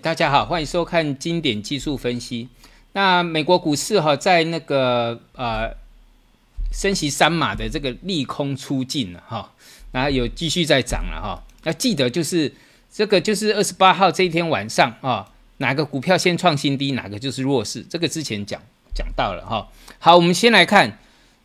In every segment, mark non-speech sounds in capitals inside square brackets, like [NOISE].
大家好，欢迎收看经典技术分析。那美国股市哈，在那个呃升息三码的这个利空出尽了哈，然后有继续在涨了哈。要记得就是这个就是二十八号这一天晚上啊，哪个股票先创新低，哪个就是弱势。这个之前讲讲到了哈。好，我们先来看，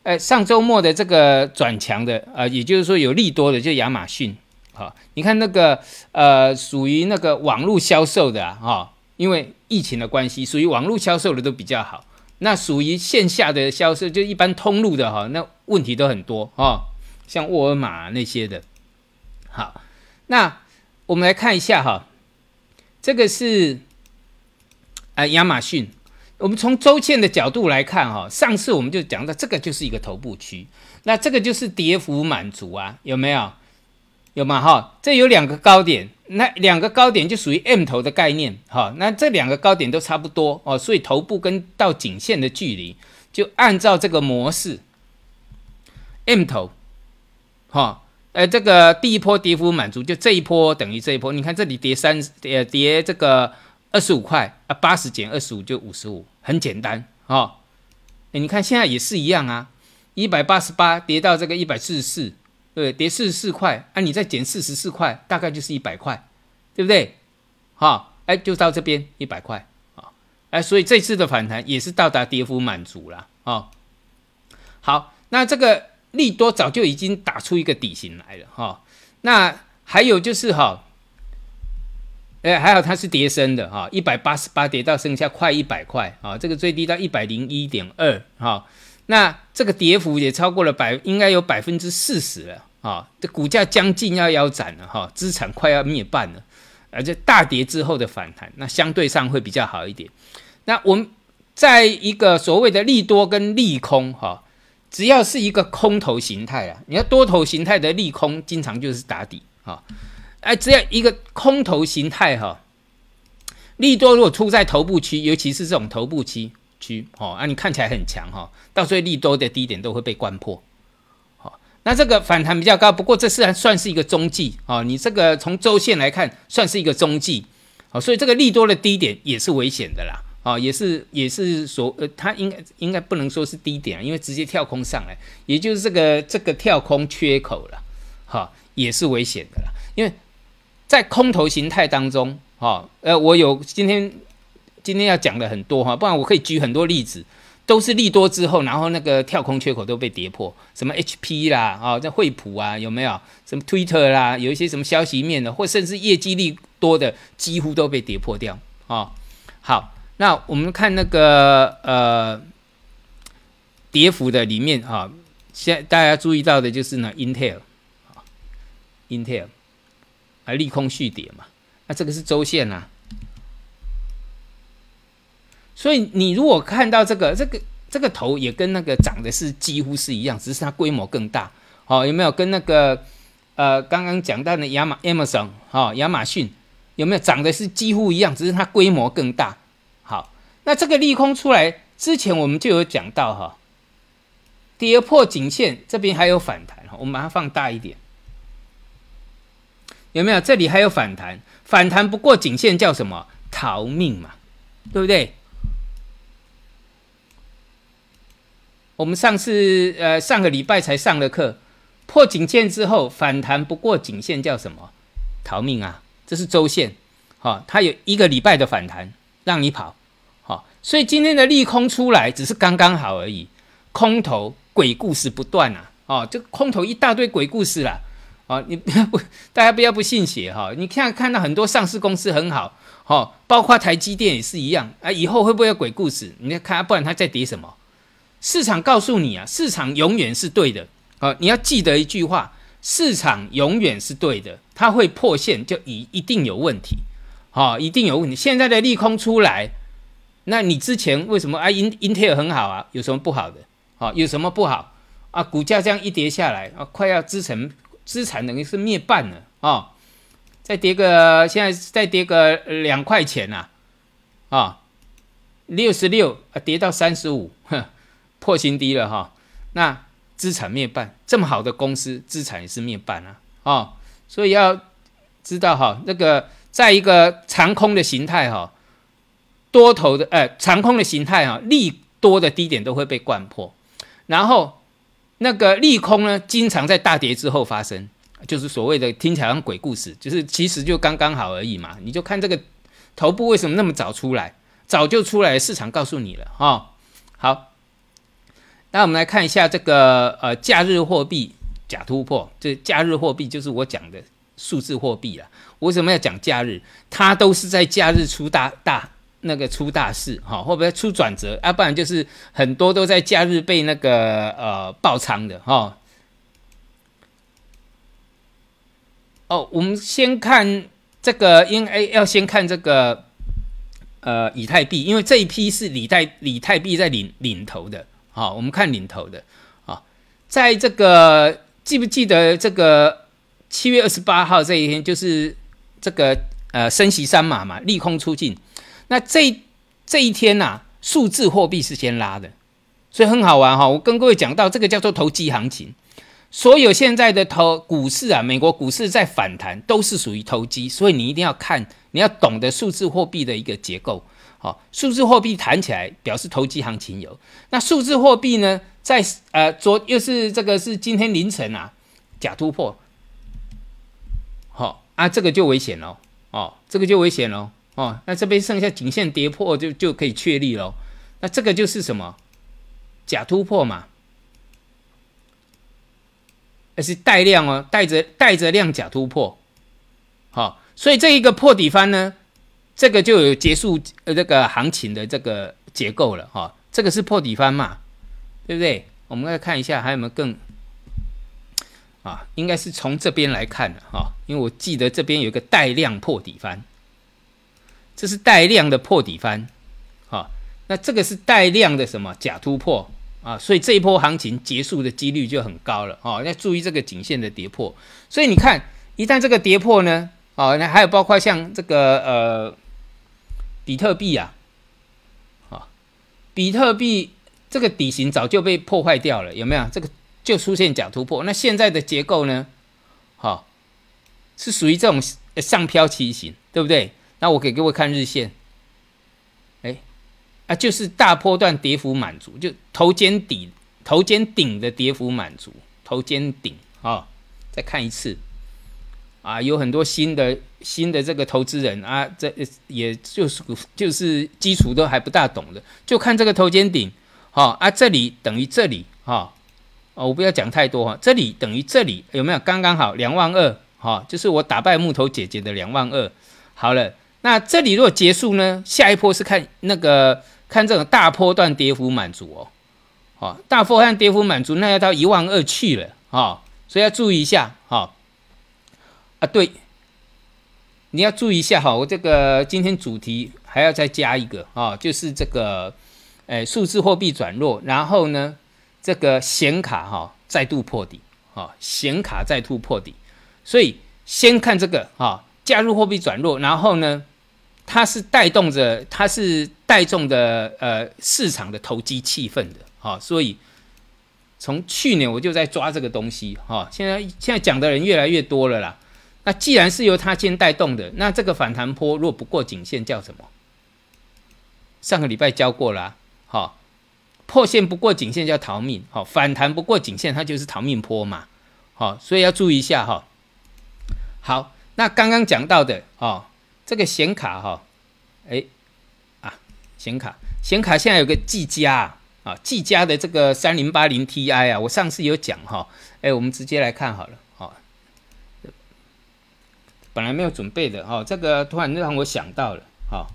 呃，上周末的这个转强的啊，也就是说有利多的，就亚马逊。好，你看那个呃，属于那个网络销售的啊，哈，因为疫情的关系，属于网络销售的都比较好。那属于线下的销售，就一般通路的哈，那问题都很多哈，像沃尔玛那些的。好，那我们来看一下哈，这个是啊亚马逊。我们从周线的角度来看哈，上次我们就讲到这个就是一个头部区，那这个就是跌幅满足啊，有没有？有吗？哈，这有两个高点，那两个高点就属于 M 头的概念，哈，那这两个高点都差不多哦，所以头部跟到颈线的距离就按照这个模式，M 头，哈，呃，这个第一波跌幅满足，就这一波等于这一波，你看这里跌三，呃，跌这个二十五块啊，八十减二十五就五十五，很简单，哈，你看现在也是一样啊，一百八十八跌到这个一百四十四。对，跌四十四块，啊，你再减四十四块，大概就是一百块，对不对？好，哎，就到这边一百块，啊，哎，所以这次的反弹也是到达跌幅满足了，啊，好，那这个利多早就已经打出一个底型来了，哈，那还有就是哈，哎，还好它是跌升的，哈，一百八十八跌到剩下快一百块，啊，这个最低到一百零一点二，哈，那这个跌幅也超过了百，应该有百分之四十了。啊，这股价将近要腰斩了哈，资产快要灭半了，而且大跌之后的反弹，那相对上会比较好一点。那我们在一个所谓的利多跟利空哈，只要是一个空头形态啊，你要多头形态的利空，经常就是打底啊。哎，只要一个空头形态哈，利多如果出在头部区，尤其是这种头部区区哦，啊，你看起来很强哈，到最后利多的低点都会被灌破。那这个反弹比较高，不过这是算是一个中继啊。你这个从周线来看，算是一个中继，好，所以这个利多的低点也是危险的啦，啊，也是也是所呃，它应该应该不能说是低点，因为直接跳空上来，也就是这个这个跳空缺口了，哈，也是危险的啦。因为在空头形态当中，哈，呃，我有今天今天要讲的很多哈，不然我可以举很多例子。都是利多之后，然后那个跳空缺口都被跌破，什么 HP 啦，啊，这惠普啊，有没有？什么 Twitter 啦，有一些什么消息面的，或甚至业绩利多的，几乎都被跌破掉啊。好，那我们看那个呃跌幅的里面啊，现大家注意到的就是呢，Intel 啊，Intel 啊，利空续跌嘛，那这个是周线啊。所以你如果看到这个这个这个头也跟那个长得是几乎是一样，只是它规模更大，好有没有跟那个呃刚刚讲到的亚马 Amazon 哈亚马逊有没有长得是几乎一样，只是它规模更大？好，那这个利空出来之前我们就有讲到哈，跌破颈线这边还有反弹哈，我们把它放大一点，有没有？这里还有反弹，反弹不过颈线叫什么？逃命嘛，对不对？我们上次呃上个礼拜才上了课，破颈线之后反弹不过颈线叫什么？逃命啊！这是周线，好，它有一个礼拜的反弹让你跑，好，所以今天的利空出来只是刚刚好而已。空头鬼故事不断啊，哦，这空头一大堆鬼故事啦，哦，你不要不大家不要不信邪哈，你看看到很多上市公司很好，哦，包括台积电也是一样啊，以后会不会有鬼故事？你看，不然它在跌什么？市场告诉你啊，市场永远是对的啊！你要记得一句话：市场永远是对的，它会破线就一一定有问题，好，一定有问题。现在的利空出来，那你之前为什么啊？英英特尔很好啊，有什么不好的？好，有什么不好啊？股价这样一跌下来啊，快要资产资产等于是灭半了啊！再跌个现在再跌个两块钱呐啊，六十六啊，跌到三十五，哼。破新低了哈，那资产灭半，这么好的公司资产也是灭半啊，哦，所以要知道哈，那个在一个长空的形态哈，多头的呃长空的形态哈，利多的低点都会被灌破，然后那个利空呢，经常在大跌之后发生，就是所谓的听起来像鬼故事，就是其实就刚刚好而已嘛。你就看这个头部为什么那么早出来，早就出来，市场告诉你了哈。好，那我们来看一下这个呃假日货币假突破，这假日货币就是我讲的数字货币啊。为什么要讲假日？它都是在假日出大大。那个出大事哈，会不会出转折？要不然就是很多都在假日被那个呃爆仓的哈。哦，我们先看这个，因为要先看这个呃以太币，因为这一批是以太以太币在领领头的。好，我们看领头的啊，在这个记不记得这个七月二十八号这一天，就是这个呃升息三码嘛，利空出尽。那这这一天呐，数字货币是先拉的，所以很好玩哈。我跟各位讲到，这个叫做投机行情。所有现在的投股市啊，美国股市在反弹，都是属于投机。所以你一定要看，你要懂得数字货币的一个结构。好，数字货币弹起来，表示投机行情有。那数字货币呢，在呃昨又是这个是今天凌晨啊，假突破。好啊，这个就危险喽。哦，这个就危险喽。哦，那这边剩下颈线跌破就就可以确立喽。那这个就是什么假突破嘛？而是带量哦，带着带着量假突破。好，所以这一个破底翻呢，这个就有结束呃这个行情的这个结构了哈。这个是破底翻嘛，对不对？我们来看一下还有没有更啊？应该是从这边来看的哈，因为我记得这边有一个带量破底翻。这是带量的破底翻，好，那这个是带量的什么假突破啊？所以这一波行情结束的几率就很高了哦。要注意这个颈线的跌破。所以你看，一旦这个跌破呢，哦，那还有包括像这个呃比特币啊，啊，比特币这个底型早就被破坏掉了，有没有？这个就出现假突破。那现在的结构呢，好，是属于这种上飘旗形，对不对？那我给各位看日线，哎，啊，就是大波段跌幅满足，就头肩底、头肩顶的跌幅满足，头肩顶啊，再看一次，啊，有很多新的新的这个投资人啊，这也就是就是基础都还不大懂的，就看这个头肩顶，好啊，这里等于这里哈，哦，我不要讲太多哈，这里等于这里有没有刚刚好两万二，哈，就是我打败木头姐姐的两万二，好了。那这里如果结束呢？下一波是看那个看这种大波段跌幅满足哦，好，大波段跌幅满足，那要到一万二去了啊，所以要注意一下哈。啊，对，你要注意一下哈，我这个今天主题还要再加一个啊，就是这个，诶，数字货币转弱，然后呢，这个显卡哈再度破底啊，显卡再度破底，所以先看这个啊。加入货币转弱，然后呢，它是带动着，它是带动的呃市场的投机气氛的，啊，所以从去年我就在抓这个东西，哈，现在现在讲的人越来越多了啦。那既然是由它先带动的，那这个反弹波若不过颈线叫什么？上个礼拜教过了，哈，破线不过颈线叫逃命，好，反弹不过颈线它就是逃命坡嘛，好，所以要注意一下哈，好。那刚刚讲到的哦，这个显卡哈，哎啊，显卡显卡现在有个技嘉啊，技嘉的这个三零八零 Ti 啊，我上次有讲哈，哎，我们直接来看好了，本来没有准备的哦，这个突然让我想到了，哈，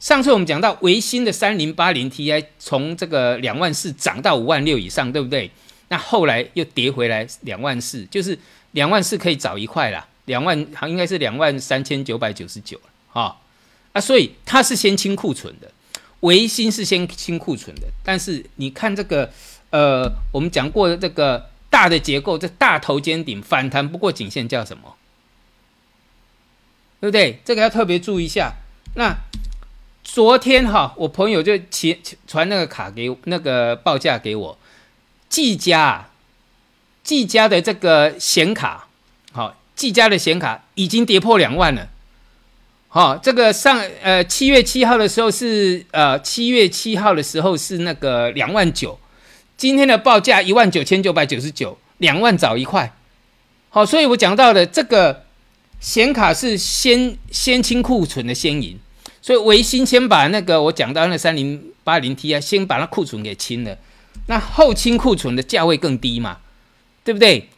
上次我们讲到维新的三零八零 Ti 从这个两万四涨到五万六以上，对不对？那后来又跌回来两万四，就是。两万四可以找一块啦，两万好应该是两万三千九百九十九了哈啊，所以它是先清库存的，维新是先清库存的，但是你看这个呃，我们讲过的这个大的结构，这大头肩顶反弹不过颈线叫什么？对不对？这个要特别注意一下。那昨天哈，我朋友就传传那个卡给那个报价给我，技嘉。技嘉的这个显卡，好，技嘉的显卡已经跌破两万了。好，这个上呃七月七号的时候是呃七月七号的时候是那个两万九，今天的报价一万九千九百九十九，两万早一块。好，所以我讲到的这个显卡是先先清库存的先赢，所以维新先把那个我讲到那三零八零 T 啊，先把那库存给清了，那后清库存的价位更低嘛，对不对？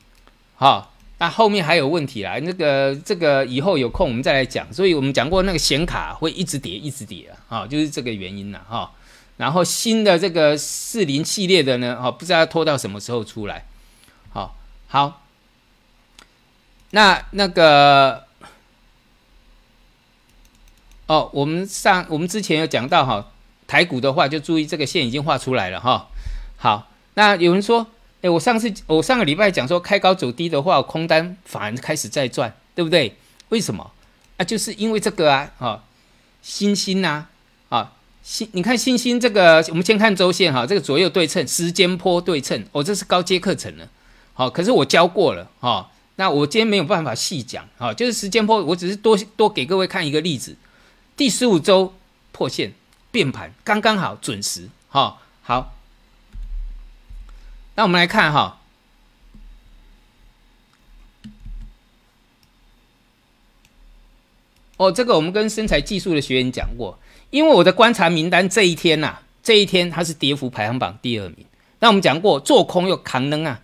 好。那后面还有问题啦，那个这个以后有空我们再来讲。所以我们讲过那个显卡会一直跌，一直跌啊，啊，就是这个原因了哈。然后新的这个四零系列的呢，哈，不知道拖到什么时候出来。好，好，那那个哦，我们上我们之前有讲到哈，台股的话就注意这个线已经画出来了哈。好，那有人说。哎，我上次我上个礼拜讲说开高走低的话，空单反而开始在赚，对不对？为什么？啊，就是因为这个啊，哈，星星呐，啊，星，你看星星这个，我们先看周线哈，这个左右对称，时间波对称，哦，这是高阶课程了，好，可是我教过了，哈，那我今天没有办法细讲，哈，就是时间波，我只是多多给各位看一个例子，第十五周破线变盘，刚刚好准时，哈，好。那我们来看哈，哦，这个我们跟身材技术的学员讲过，因为我的观察名单这一天呐，这一天它是跌幅排行榜第二名。那我们讲过，做空又扛能啊，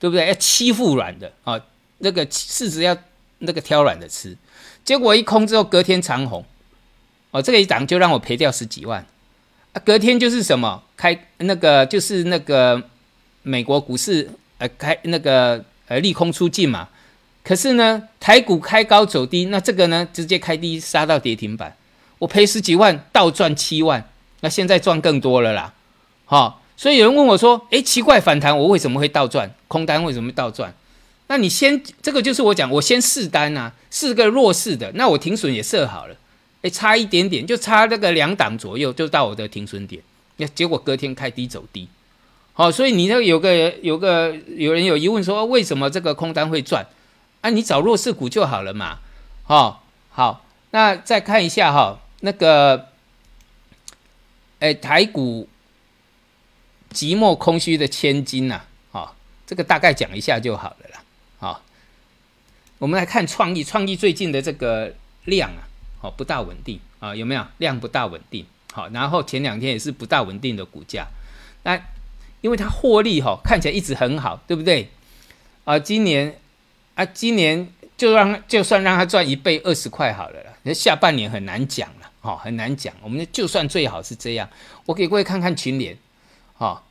对不对？要欺负软的啊，那个市值要那个挑软的吃。结果一空之后，隔天长红，哦，这个一涨就让我赔掉十几万啊。隔天就是什么开那个就是那个。美国股市呃开那个呃利空出尽嘛，可是呢台股开高走低，那这个呢直接开低杀到跌停板，我赔十几万倒赚七万，那现在赚更多了啦，好，所以有人问我说，诶，奇怪反弹我为什么会倒赚？空单为什么倒赚？那你先这个就是我讲，我先试单啊，试个弱势的，那我停损也设好了，诶，差一点点就差那个两档左右就到我的停损点，那结果隔天开低走低。好，所以你那有个有个有人有疑问说，为什么这个空单会赚？啊，你找弱势股就好了嘛。好，好，那再看一下哈，那个，哎，台股寂寞空虚的千金呐，好，这个大概讲一下就好了啦。我们来看创意，创意最近的这个量啊，好不大稳定啊，有没有量不大稳定？好，然后前两天也是不大稳定的股价，那。因为它获利哈看起来一直很好，对不对？啊，今年啊，今年就让就算让它赚一倍二十块好了啦。那下半年很难讲了，哈，很难讲。我们就算最好是这样，我给各位看看群联，哈，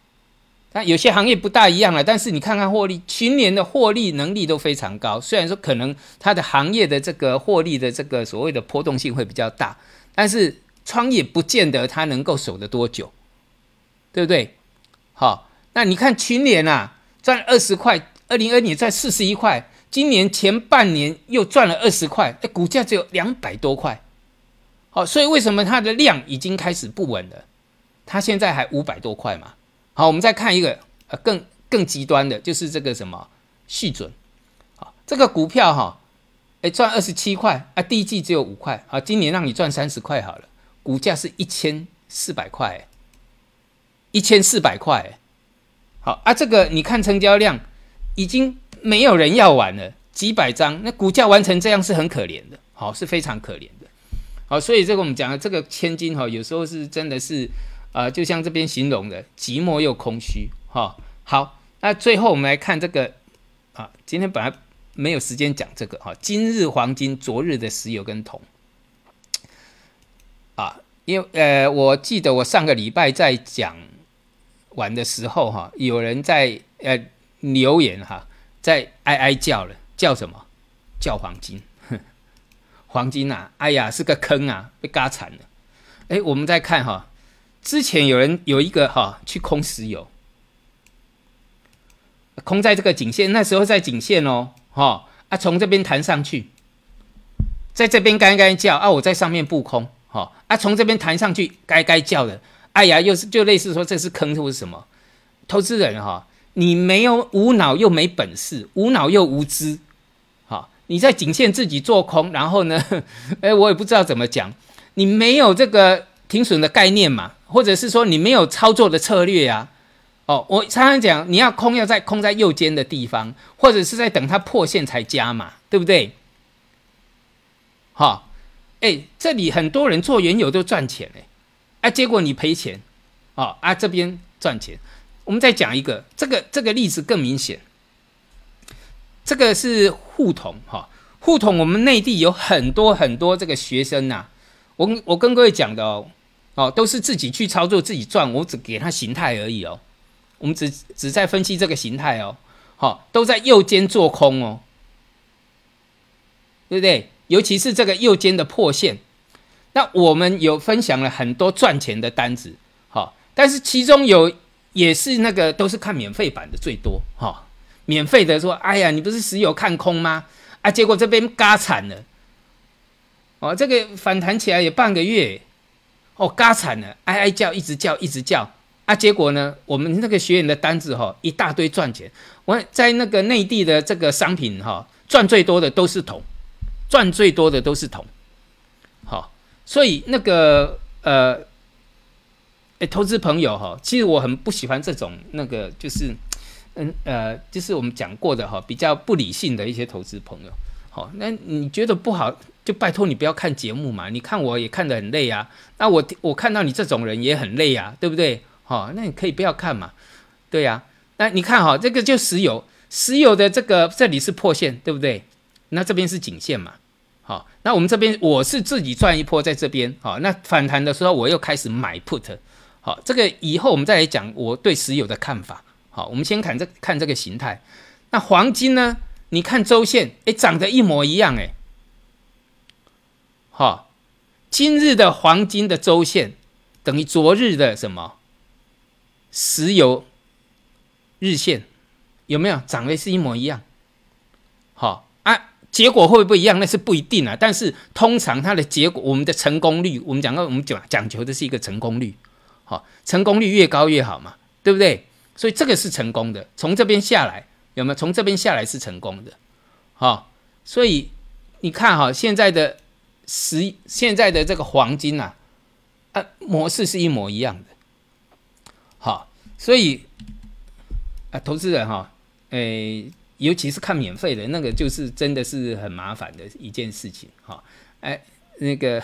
但有些行业不大一样了。但是你看看获利，群联的获利能力都非常高。虽然说可能它的行业的这个获利的这个所谓的波动性会比较大，但是创业不见得它能够守得多久，对不对？好，那你看群联啊，赚二十块，二零二年赚四十一块，今年前半年又赚了二十块，哎，股价只有两百多块。好，所以为什么它的量已经开始不稳了？它现在还五百多块嘛。好，我们再看一个呃更更极端的，就是这个什么续准。好，这个股票哈，哎赚二十七块啊，第一季只有五块，啊，今年让你赚三十块好了，股价是一千四百块。一千四百块，好啊，这个你看成交量已经没有人要玩了，几百张，那股价完成这样是很可怜的，好是非常可怜的，好，所以这个我们讲的这个千金哈，有时候是真的是啊，就像这边形容的寂寞又空虚哈。好，那最后我们来看这个啊，今天本来没有时间讲这个哈，今日黄金，昨日的石油跟铜啊，因为呃，我记得我上个礼拜在讲。玩的时候哈，有人在呃留言哈，在哀哀叫了，叫什么？叫黄金，[LAUGHS] 黄金呐！哎呀，是个坑啊，被嘎惨了。哎，我们再看哈，之前有人有一个哈去空石油，空在这个颈线，那时候在颈线哦，哈啊，从这边弹上去，在这边该该叫啊，我在上面布空，哈啊，从这边弹上去，该该叫的。哎呀，又是就类似说这是坑或是什么？投资人哈，你没有无脑又没本事，无脑又无知，好，你在颈线自己做空，然后呢，[LAUGHS] 哎，我也不知道怎么讲，你没有这个停损的概念嘛，或者是说你没有操作的策略呀？哦，我常常讲，你要空要在空在右肩的地方，或者是在等它破线才加嘛，对不对？好，哎，这里很多人做原油都赚钱哎，哎，结果你赔钱，哦啊，这边赚钱。我们再讲一个，这个这个例子更明显。这个是互统哈，互统我们内地有很多很多这个学生呐，我我跟各位讲的哦，哦都是自己去操作自己赚，我只给他形态而已哦，我们只只在分析这个形态哦，好都在右肩做空哦，对不对？尤其是这个右肩的破线，那我们有分享了很多赚钱的单子，好，但是其中有也是那个都是看免费版的最多。哈。免费的说，哎呀，你不是石油看空吗？啊，结果这边嘎惨了，哦，这个反弹起来也半个月，哦，嘎惨了，哀哀叫，一直叫，一直叫，啊，结果呢，我们那个学员的单子哈，一大堆赚钱，我在那个内地的这个商品哈，赚最多的都是铜，赚最多的都是铜，好，所以那个呃，哎，投资朋友哈，其实我很不喜欢这种那个就是。嗯呃，就是我们讲过的哈，比较不理性的一些投资朋友，好，那你觉得不好，就拜托你不要看节目嘛。你看我也看得很累啊，那我我看到你这种人也很累啊，对不对？好，那你可以不要看嘛，对呀。那你看哈，这个就石油，石油的这个这里是破线，对不对？那这边是颈线嘛，好，那我们这边我是自己赚一波在这边，好，那反弹的时候我又开始买 put，好，这个以后我们再来讲我对石油的看法。好，我们先看这看这个形态。那黄金呢？你看周线，哎，长得一模一样，哎。好，今日的黄金的周线等于昨日的什么？石油日线有没有长得是一模一样？好啊，结果会不会一样？那是不一定啊。但是通常它的结果，我们的成功率，我们讲到我们讲讲求的是一个成功率。好，成功率越高越好嘛，对不对？所以这个是成功的，从这边下来有没有？从这边下来是成功的，好，所以你看哈，现在的十现在的这个黄金呐，啊，模式是一模一样的，好，所以啊，投资人哈，诶，尤其是看免费的那个，就是真的是很麻烦的一件事情，哈，哎，那个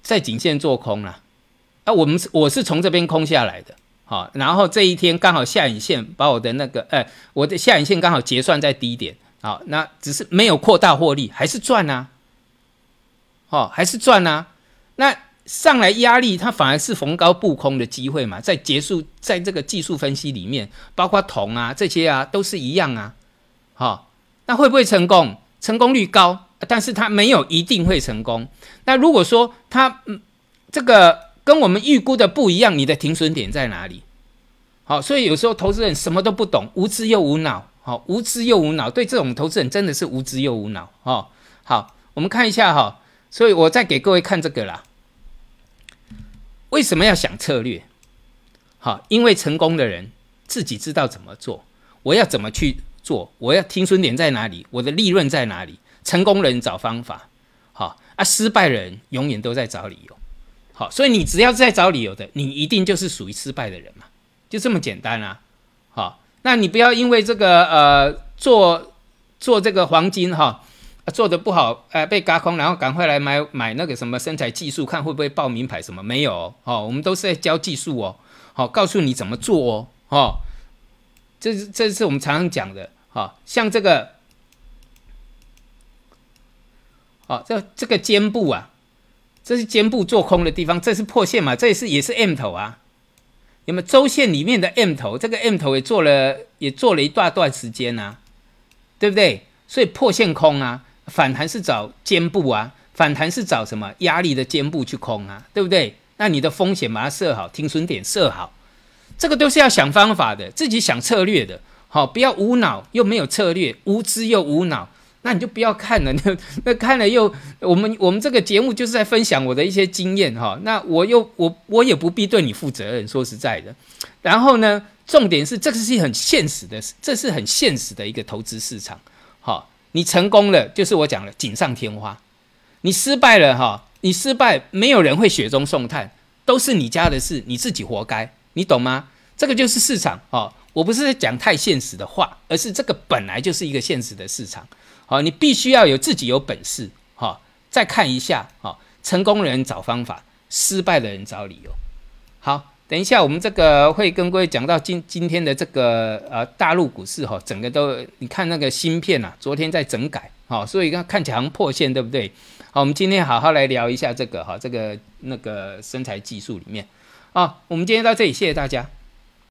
在颈线做空了，啊，我们是我是从这边空下来的。好，然后这一天刚好下影线把我的那个，呃，我的下影线刚好结算在低点，好，那只是没有扩大获利，还是赚啊，哦，还是赚啊，那上来压力它反而是逢高布空的机会嘛，在结束在这个技术分析里面，包括铜啊这些啊都是一样啊，好，那会不会成功？成功率高，但是它没有一定会成功。那如果说它，嗯，这个。跟我们预估的不一样，你的停损点在哪里？好，所以有时候投资人什么都不懂，无知又无脑。好，无知又无脑，对这种投资人真的是无知又无脑。哦，好，我们看一下哈。所以我再给各位看这个啦。为什么要想策略？好，因为成功的人自己知道怎么做。我要怎么去做？我要停损点在哪里？我的利润在哪里？成功人找方法。好啊，失败人永远都在找理由。好，所以你只要在找理由的，你一定就是属于失败的人嘛，就这么简单啊。好，那你不要因为这个呃做做这个黄金哈做的不好，呃被嘎空，然后赶快来买买那个什么身材技术，看会不会报名牌什么？没有哦，我们都是在教技术哦，好，告诉你怎么做哦，哦，这是这是我们常常讲的，好，像这个，哦，这这个肩部啊。这是肩部做空的地方，这是破线嘛？这也是也是 M 头啊，有没有周线里面的 M 头？这个 M 头也做了也做了一大段时间啊，对不对？所以破线空啊，反弹是找肩部啊，反弹是找什么压力的肩部去空啊，对不对？那你的风险把它设好，停损点设好，这个都是要想方法的，自己想策略的，好，不要无脑又没有策略，无知又无脑。那你就不要看了，那 [LAUGHS] 那看了又我们我们这个节目就是在分享我的一些经验哈。那我又我我也不必对你负责任，说实在的。然后呢，重点是这个是很现实的，这是很现实的一个投资市场。你成功了，就是我讲了锦上添花；你失败了，哈，你失败，没有人会雪中送炭，都是你家的事，你自己活该，你懂吗？这个就是市场哦。我不是讲太现实的话，而是这个本来就是一个现实的市场。好，你必须要有自己有本事，哈，再看一下，哈，成功人找方法，失败的人找理由。好，等一下我们这个会跟各位讲到今今天的这个呃大陆股市哈，整个都你看那个芯片啊，昨天在整改，好，所以看看起来破线，对不对？好，我们今天好好来聊一下这个哈，这个那个身材技术里面，啊，我们今天到这里，谢谢大家。